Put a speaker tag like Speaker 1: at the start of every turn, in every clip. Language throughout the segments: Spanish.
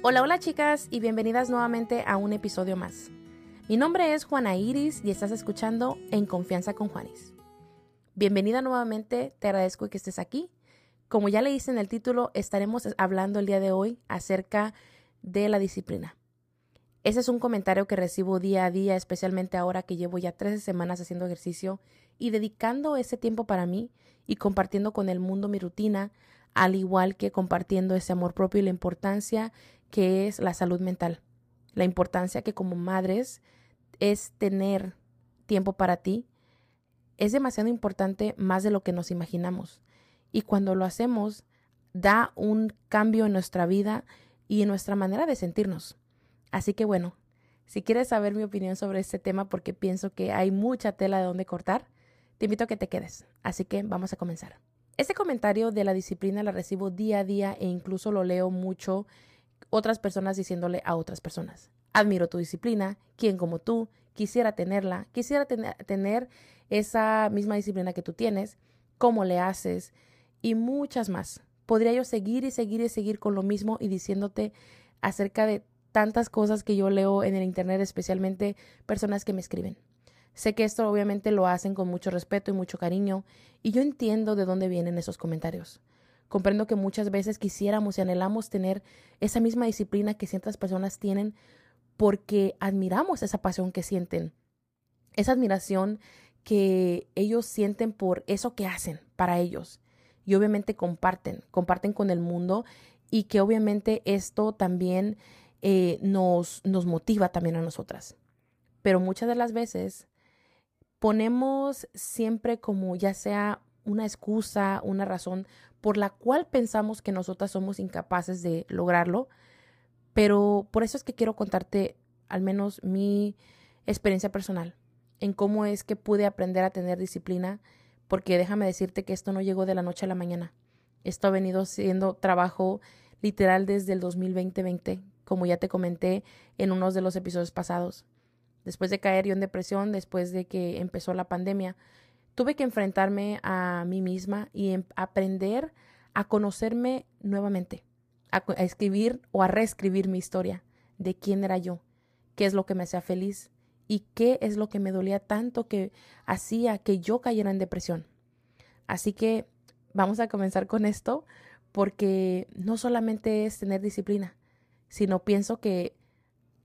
Speaker 1: Hola, hola chicas y bienvenidas nuevamente a un episodio más. Mi nombre es Juana Iris y estás escuchando En Confianza con Juanis. Bienvenida nuevamente, te agradezco que estés aquí. Como ya leíste en el título, estaremos hablando el día de hoy acerca de la disciplina. Ese es un comentario que recibo día a día, especialmente ahora que llevo ya 13 semanas haciendo ejercicio y dedicando ese tiempo para mí y compartiendo con el mundo mi rutina, al igual que compartiendo ese amor propio y la importancia que es la salud mental. La importancia que como madres es tener tiempo para ti. Es demasiado importante más de lo que nos imaginamos. Y cuando lo hacemos, da un cambio en nuestra vida y en nuestra manera de sentirnos. Así que bueno, si quieres saber mi opinión sobre este tema porque pienso que hay mucha tela de donde cortar, te invito a que te quedes. Así que vamos a comenzar. Este comentario de la disciplina la recibo día a día e incluso lo leo mucho otras personas diciéndole a otras personas. Admiro tu disciplina, quien como tú quisiera tenerla, quisiera tener esa misma disciplina que tú tienes, cómo le haces y muchas más. Podría yo seguir y seguir y seguir con lo mismo y diciéndote acerca de tantas cosas que yo leo en el Internet, especialmente personas que me escriben. Sé que esto obviamente lo hacen con mucho respeto y mucho cariño, y yo entiendo de dónde vienen esos comentarios. Comprendo que muchas veces quisiéramos y anhelamos tener esa misma disciplina que ciertas personas tienen porque admiramos esa pasión que sienten, esa admiración que ellos sienten por eso que hacen para ellos. Y obviamente comparten, comparten con el mundo y que obviamente esto también eh, nos, nos motiva también a nosotras. Pero muchas de las veces ponemos siempre como ya sea una excusa, una razón por la cual pensamos que nosotras somos incapaces de lograrlo. Pero por eso es que quiero contarte al menos mi experiencia personal en cómo es que pude aprender a tener disciplina, porque déjame decirte que esto no llegó de la noche a la mañana. Esto ha venido siendo trabajo literal desde el 2020 como ya te comenté en unos de los episodios pasados. Después de caer yo en depresión, después de que empezó la pandemia, tuve que enfrentarme a mí misma y em, aprender a conocerme nuevamente, a, escribir o a reescribir mi historia de quién era yo, qué es lo que me hacía feliz y qué es lo que me dolía tanto que hacía que yo cayera en depresión. Así que vamos a comenzar con esto porque no solamente es tener disciplina, sino pienso que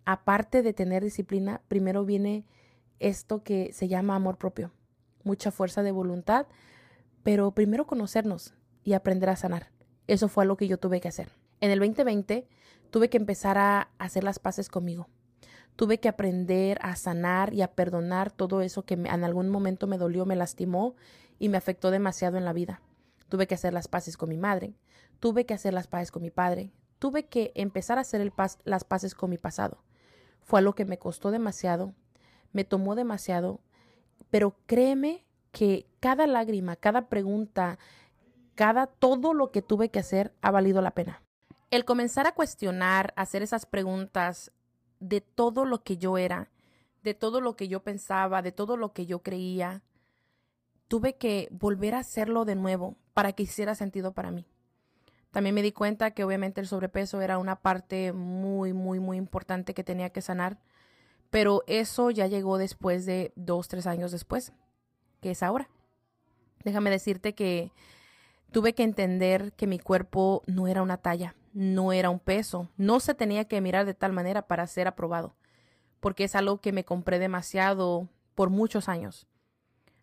Speaker 1: aparte de tener disciplina, primero viene esto que se llama amor propio, mucha fuerza de voluntad, pero primero conocernos y aprender a sanar. Eso fue lo que yo tuve que hacer. En el 2020 tuve que empezar a hacer las paces conmigo. Tuve que aprender a sanar y a perdonar todo eso que en algún momento me dolió, me lastimó y me afectó demasiado en la vida. Tuve que hacer las paces con mi madre, tuve que hacer las paces con mi padre, tuve que empezar a hacer las paces con mi pasado. Fue algo que me costó demasiado, me tomó demasiado, pero créeme que cada lágrima, cada pregunta, cada todo lo que tuve que hacer ha valido la pena. El comenzar a cuestionar, hacer esas preguntas de todo lo que yo era, de todo lo que yo pensaba, de todo lo que yo creía, tuve que volver a hacerlo de nuevo para que hiciera sentido para mí. También me di cuenta que obviamente el sobrepeso era una parte muy, muy, muy importante que tenía que sanar, pero eso ya llegó después de dos, tres años después, que es ahora. Déjame decirte que tuve que entender que mi cuerpo no era una talla, no era un peso, no se tenía que mirar de tal manera para ser aprobado, porque es algo que me compré demasiado por muchos años.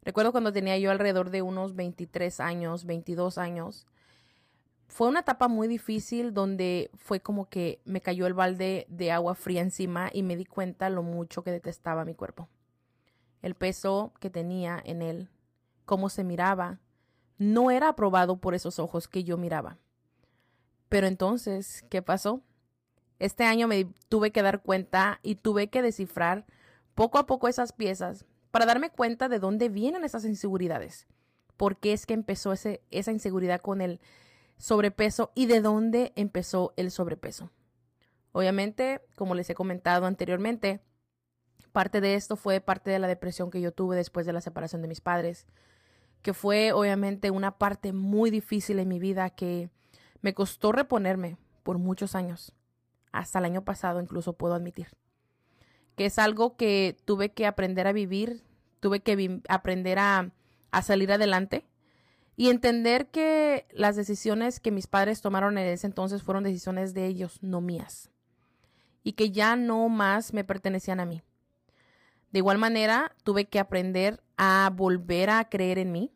Speaker 1: Recuerdo cuando tenía yo alrededor de unos 23 años, 22 años, fue una etapa muy difícil donde fue como que me cayó el balde de agua fría encima y me di cuenta lo mucho que detestaba mi cuerpo. El peso que tenía en él, cómo se miraba, no era aprobado por esos ojos que yo miraba. Pero entonces, ¿qué pasó? Este año me tuve que dar cuenta y tuve que descifrar poco a poco esas piezas para darme cuenta de dónde vienen esas inseguridades. ¿Por qué es que empezó esa inseguridad con el sobrepeso y de dónde empezó el sobrepeso. Obviamente, como les he comentado anteriormente, parte de esto fue parte de la depresión que yo tuve después de la separación de mis padres, que fue obviamente una parte muy difícil en mi vida que me costó reponerme por muchos años. hasta el año pasado incluso puedo admitir. Que es algo que tuve que aprender a vivir, tuve que aprender a, salir adelante y entender que las decisiones que mis padres tomaron en ese entonces fueron decisiones de ellos, no mías. Y que ya no más me pertenecían a mí. De igual manera, tuve que aprender a volver a creer en mí.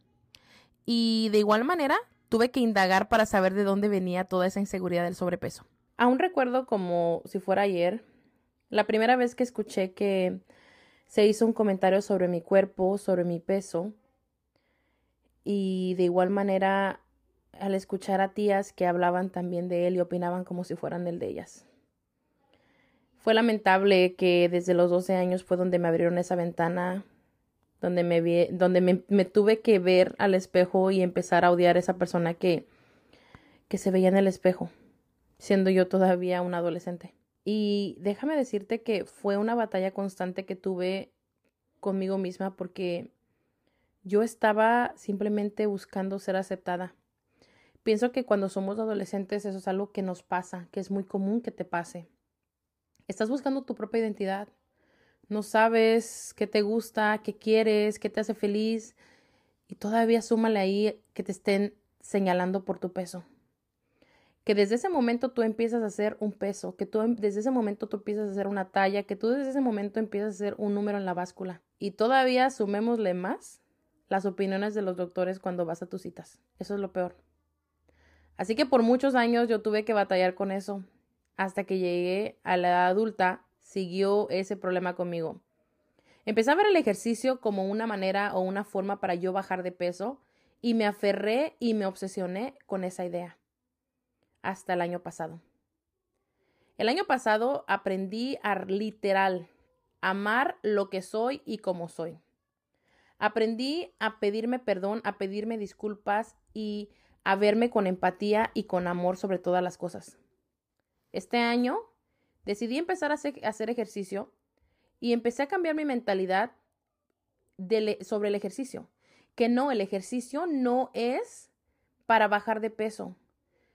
Speaker 1: Y de igual manera, tuve que indagar para saber de dónde venía toda esa inseguridad del sobrepeso. Aún recuerdo como si fuera ayer, la primera vez que escuché que se hizo un comentario sobre mi cuerpo, sobre mi peso. Y de igual manera, al escuchar a tías que hablaban también de él y opinaban como si fueran el de ellas. Fue lamentable que desde los 12 años fue donde me abrieron esa ventana, donde me, vi, donde me, tuve que ver al espejo y empezar a odiar a esa persona que, que se veía en el espejo, siendo yo todavía una adolescente. Y déjame decirte que fue una batalla constante que tuve conmigo misma porque yo estaba simplemente buscando ser aceptada. Pienso que cuando somos adolescentes eso es algo que nos pasa, que es muy común que te pase. Estás buscando tu propia identidad. No sabes qué te gusta, qué quieres, qué te hace feliz. Y todavía súmale ahí que te estén señalando por tu peso. Que desde ese momento tú empiezas a hacer un peso, que tú em, desde ese momento tú empiezas a hacer una talla, que tú desde ese momento empiezas a hacer un número en la báscula. Y todavía sumémosle más las opiniones de los doctores cuando vas a tus citas. Eso es lo peor. Así que por muchos años yo tuve que batallar con eso hasta que llegué a la edad adulta, siguió ese problema conmigo. Empecé a ver el ejercicio como una manera o una forma para yo bajar de peso y me aferré y me obsesioné con esa idea. Hasta el año pasado. El año pasado aprendí a literal amar lo que soy y como soy. Aprendí a pedirme perdón, a pedirme disculpas y a verme con empatía y con amor sobre todas las cosas. Este año decidí empezar a hacer, ejercicio y empecé a cambiar mi mentalidad sobre el ejercicio. Que no, el ejercicio no es para bajar de peso,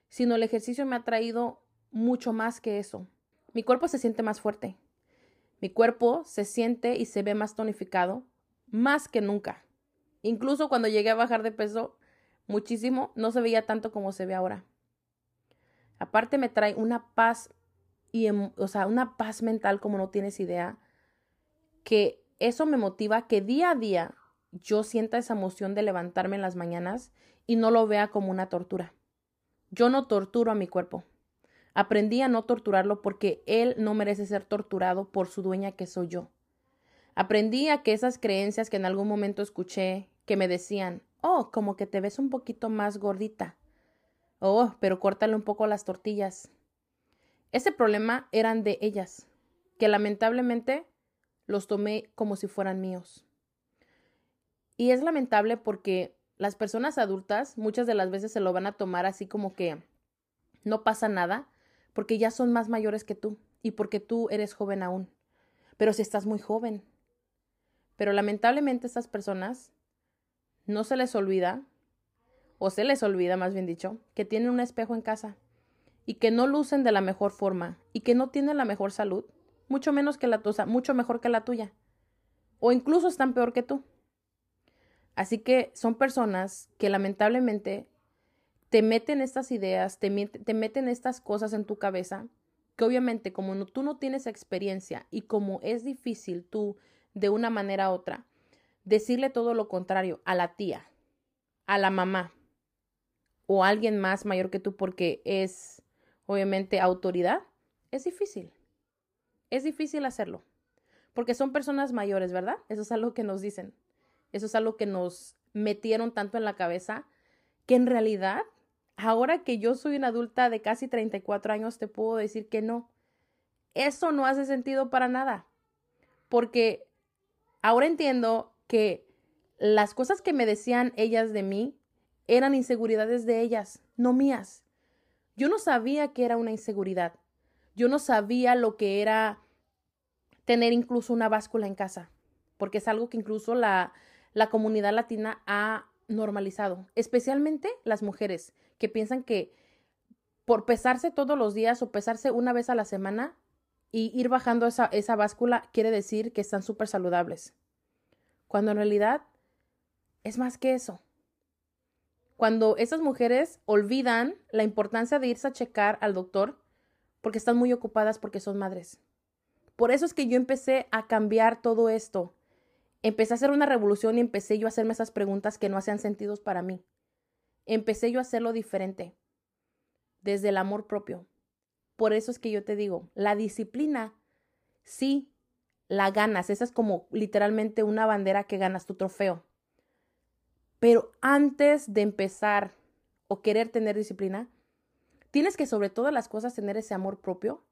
Speaker 1: sino el ejercicio me ha traído mucho más que eso. Mi cuerpo se siente más fuerte. Mi cuerpo se siente y se ve más tonificado, más que nunca. Incluso cuando llegué a bajar de peso muchísimo, no se veía tanto como se ve ahora. Aparte me trae una paz y, em, o sea, una paz mental como no tienes idea, que eso me motiva que día a día yo sienta esa emoción de levantarme en las mañanas y no lo vea como una tortura. Yo no torturo a mi cuerpo. Aprendí a no torturarlo porque él no merece ser torturado por su dueña que soy yo. Aprendí a que esas creencias que en algún momento escuché que me decían, oh, como que te ves un poquito más gordita, Oh, pero córtale un poco las tortillas. Ese problema eran de ellas, que lamentablemente los tomé como si fueran míos. Y es lamentable porque las personas adultas muchas de las veces se lo van a tomar así como que no pasa nada, porque ya son más mayores que tú y porque tú eres joven aún. Pero si estás muy joven. Pero lamentablemente estas personas no se les olvida o se les olvida más bien dicho, que tienen un espejo en casa y que no lucen de la mejor forma y que no tienen la mejor salud, mucho menos que la tuya, mucho mejor que la tuya, o incluso están peor que tú. Así que son personas que lamentablemente te meten estas ideas, te, te meten estas cosas en tu cabeza, que obviamente como tú no tienes experiencia y como es difícil tú de una manera u otra decirle todo lo contrario a la tía, a la mamá, o alguien más mayor que tú porque es obviamente autoridad, es difícil. Es difícil hacerlo. Porque son personas mayores, ¿verdad? Eso es algo que nos dicen. Eso es algo que nos metieron tanto en la cabeza que en realidad, ahora que yo soy una adulta de casi 34 años, te puedo decir que no. Eso no hace sentido para nada. Porque ahora entiendo que las cosas que me decían ellas de mí eran inseguridades de ellas, no mías. Yo no sabía que era una inseguridad. Yo no sabía lo que era tener incluso una báscula en casa, porque es algo que incluso la, la comunidad latina ha normalizado, especialmente las mujeres que piensan que por pesarse todos los días o pesarse una vez a la semana y ir bajando esa, esa báscula quiere decir que están súper saludables. Cuando en realidad es más que eso. Cuando esas mujeres olvidan la importancia de irse a checar al doctor porque están muy ocupadas porque son madres. Por eso es que yo empecé a cambiar todo esto. Empecé a hacer una revolución y empecé yo a hacerme esas preguntas que no hacían sentido para mí. Empecé yo a hacerlo diferente, desde el amor propio. Por eso es que yo te digo, la disciplina, sí, la ganas. Esa es como literalmente una bandera que ganas tu trofeo. Pero antes de empezar o querer tener disciplina, tienes que sobre todas las cosas tener ese amor propio.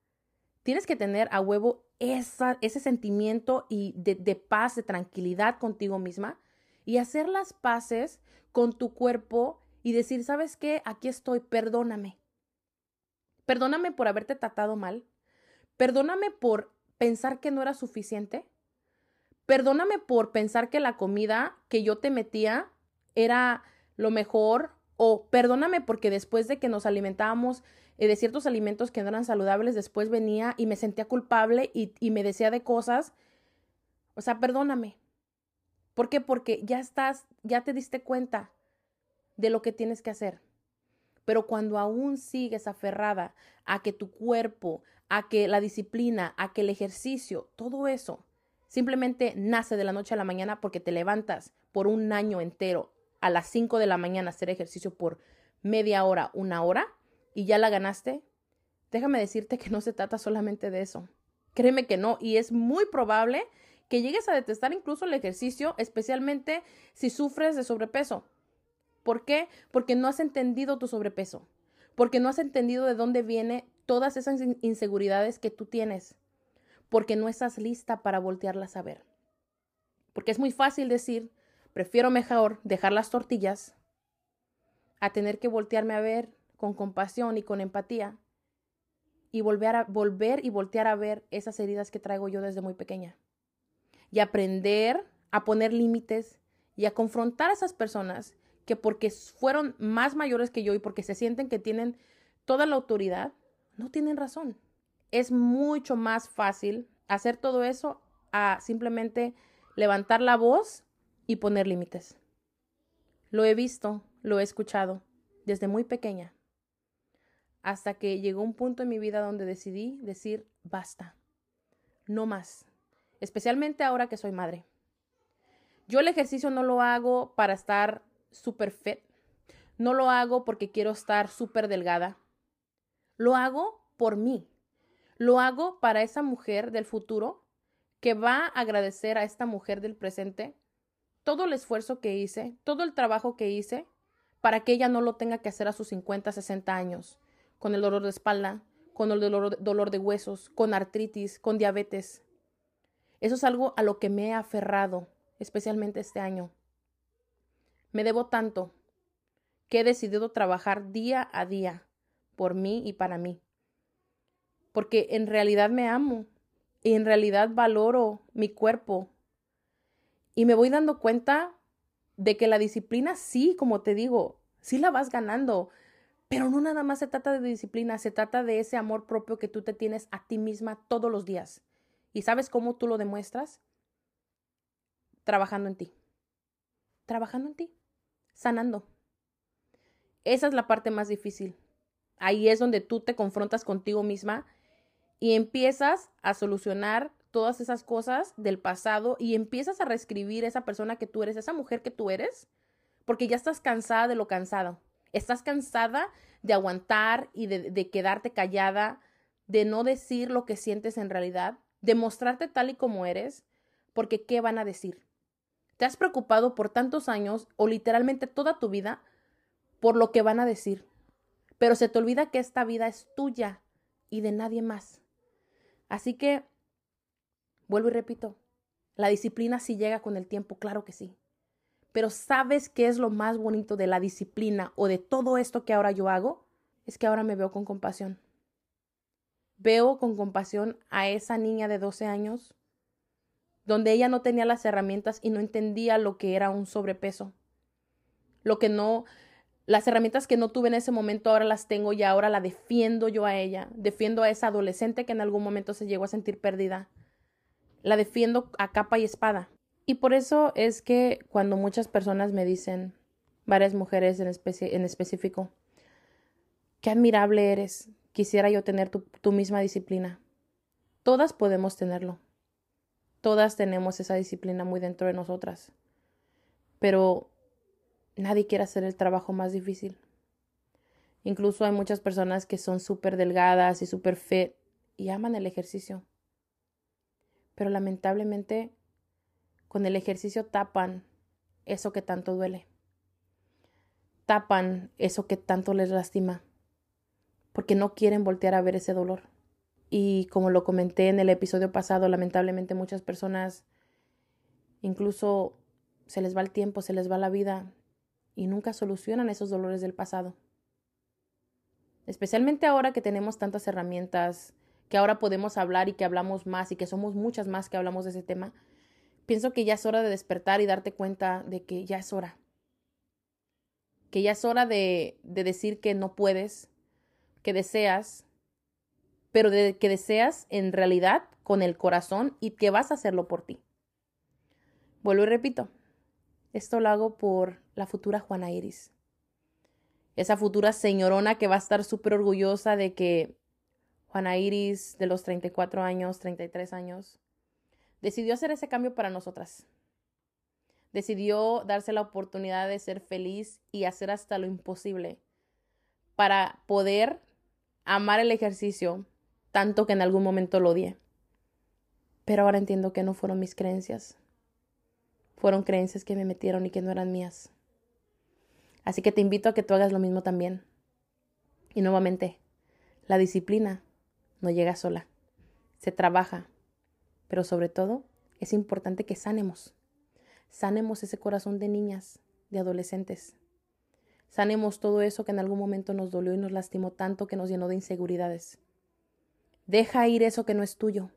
Speaker 1: Tienes que tener a huevo esa, ese sentimiento y de, de paz, de tranquilidad contigo misma y hacer las paces con tu cuerpo y decir, ¿sabes qué? Aquí estoy, perdóname. Perdóname por haberte tratado mal. Perdóname por pensar que no era suficiente. Perdóname por pensar que la comida que yo te metía era lo mejor. O perdóname porque después de que nos alimentábamos eh, de ciertos alimentos que no eran saludables, después venía y me sentía culpable y, y me decía de cosas. O sea, perdóname. ¿Por qué? Porque ya estás, ya te diste cuenta de lo que tienes que hacer. Pero cuando aún sigues aferrada a que tu cuerpo, a que la disciplina, a que el ejercicio, todo eso simplemente nace de la noche a la mañana porque te levantas por un año entero a las 5 de la mañana a hacer ejercicio por media hora, una hora y ya la ganaste, déjame decirte que no se trata solamente de eso. Créeme que no, y es muy probable que llegues a detestar incluso el ejercicio, especialmente si sufres de sobrepeso. ¿Por qué? Porque no has entendido tu sobrepeso, porque no has entendido de dónde viene todas esas inseguridades que tú tienes, porque no estás lista para voltearlas a ver. Porque es muy fácil decir, prefiero mejor dejar las tortillas a tener que voltearme a ver con compasión y con empatía y volver a volver y voltear a ver esas heridas que traigo yo desde muy pequeña. Y aprender a poner límites y a confrontar a esas personas que porque fueron más mayores que yo y porque se sienten que tienen toda la autoridad, no tienen razón. Es mucho más fácil hacer todo eso a simplemente levantar la voz y poner límites. Lo he visto, lo he escuchado desde muy pequeña, hasta que llegó un punto en mi vida donde decidí decir basta, no más, especialmente ahora que soy madre. Yo el ejercicio no lo hago para estar súper fit, no lo hago porque quiero estar súper delgada, lo hago por mí. Lo hago para esa mujer del futuro que va a agradecer a esta mujer del presente todo el esfuerzo que hice, todo el trabajo que hice para que ella no lo tenga que hacer a sus 50, 60 años, con el dolor de espalda, con el dolor, dolor de huesos, con artritis, con diabetes. Eso es algo a lo que me he aferrado, especialmente este año. Me debo tanto que he decidido trabajar día a día por mí y para mí. Porque en realidad me amo y en realidad valoro mi cuerpo. Y me voy dando cuenta de que la disciplina sí, como te digo, sí la vas ganando. Pero no nada más se trata de disciplina, se trata de ese amor propio que tú te tienes a ti misma todos los días. ¿Y sabes cómo tú lo demuestras? Trabajando en ti. Trabajando en ti. Sanando. Esa es la parte más difícil. Ahí es donde tú te confrontas contigo misma y empiezas a solucionar todas esas cosas del pasado y empiezas a reescribir esa persona que tú eres, esa mujer que tú eres, porque ya estás cansada de lo cansado. Estás cansada de aguantar y de, quedarte callada, de no decir lo que sientes en realidad, de mostrarte tal y como eres, porque ¿qué van a decir? Te has preocupado por tantos años o literalmente toda tu vida por lo que van a decir pero se te olvida que esta vida es tuya y de nadie más. Así que, vuelvo y repito, la disciplina sí llega con el tiempo, claro que sí. Pero ¿sabes qué es lo más bonito de la disciplina o de todo esto que ahora yo hago? Es que ahora me veo con compasión. Veo con compasión a esa niña de 12 años, donde ella no tenía las herramientas y no entendía lo que era un sobrepeso, lo que no Las herramientas que no tuve en ese momento ahora las tengo y ahora la defiendo yo a ella. Defiendo a esa adolescente que en algún momento se llegó a sentir perdida. La defiendo a capa y espada. Y por eso es que cuando muchas personas me dicen, varias mujeres en, en específico, qué admirable eres, quisiera yo tener tu, tu misma disciplina. Todas podemos tenerlo. Todas tenemos esa disciplina muy dentro de nosotras. Pero nadie quiere hacer el trabajo más difícil. Incluso hay muchas personas que son súper delgadas y súper fit y aman el ejercicio. Pero lamentablemente con el ejercicio tapan eso que tanto duele. Tapan eso que tanto les lastima. Porque no quieren voltear a ver ese dolor. Y como lo comenté en el episodio pasado, lamentablemente muchas personas incluso se les va el tiempo, se les va la vida y nunca solucionan esos dolores del pasado. Especialmente ahora que tenemos tantas herramientas, que ahora podemos hablar y que hablamos más y que somos muchas más que hablamos de ese tema, pienso que ya es hora de despertar y darte cuenta de que ya es hora. Que ya es hora de, de decir que no puedes, que deseas, pero de, que deseas en realidad con el corazón y que vas a hacerlo por ti. Vuelvo y repito, esto lo hago por la futura Juana Iris. Esa futura señorona que va a estar súper orgullosa de que Juana Iris, de los 34 años, 33 años, decidió hacer ese cambio para nosotras. Decidió darse la oportunidad de ser feliz y hacer hasta lo imposible para poder amar el ejercicio tanto que en algún momento lo odié. Pero ahora entiendo que no fueron mis creencias, fueron creencias que me metieron y que no eran mías. Así que te invito a que tú hagas lo mismo también. Y nuevamente, la disciplina no llega sola, se trabaja, pero sobre todo es importante que sanemos. Sanemos ese corazón de niñas, de adolescentes. Sanemos todo eso que en algún momento nos dolió y nos lastimó tanto que nos llenó de inseguridades. Deja ir eso que no es tuyo.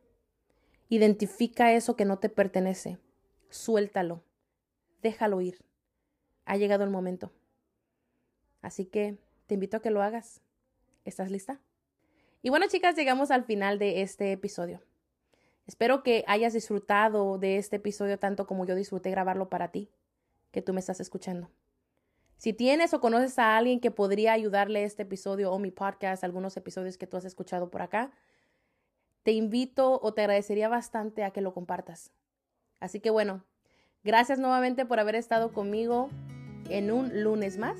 Speaker 1: Identifica eso que no te pertenece suéltalo, déjalo ir. Ha llegado el momento. Así que te invito a que lo hagas. ¿Estás lista? Y bueno, chicas, llegamos al final de este episodio. Espero que hayas disfrutado de este episodio tanto como yo disfruté grabarlo para ti, que tú me estás escuchando. Si tienes o conoces a alguien que podría ayudarle este episodio o mi podcast, algunos episodios que tú has escuchado por acá, te invito o te agradecería bastante a que lo compartas. Así que bueno, gracias nuevamente por haber estado conmigo en un lunes más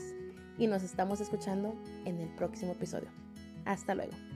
Speaker 1: y nos estamos escuchando en el próximo episodio. Hasta luego.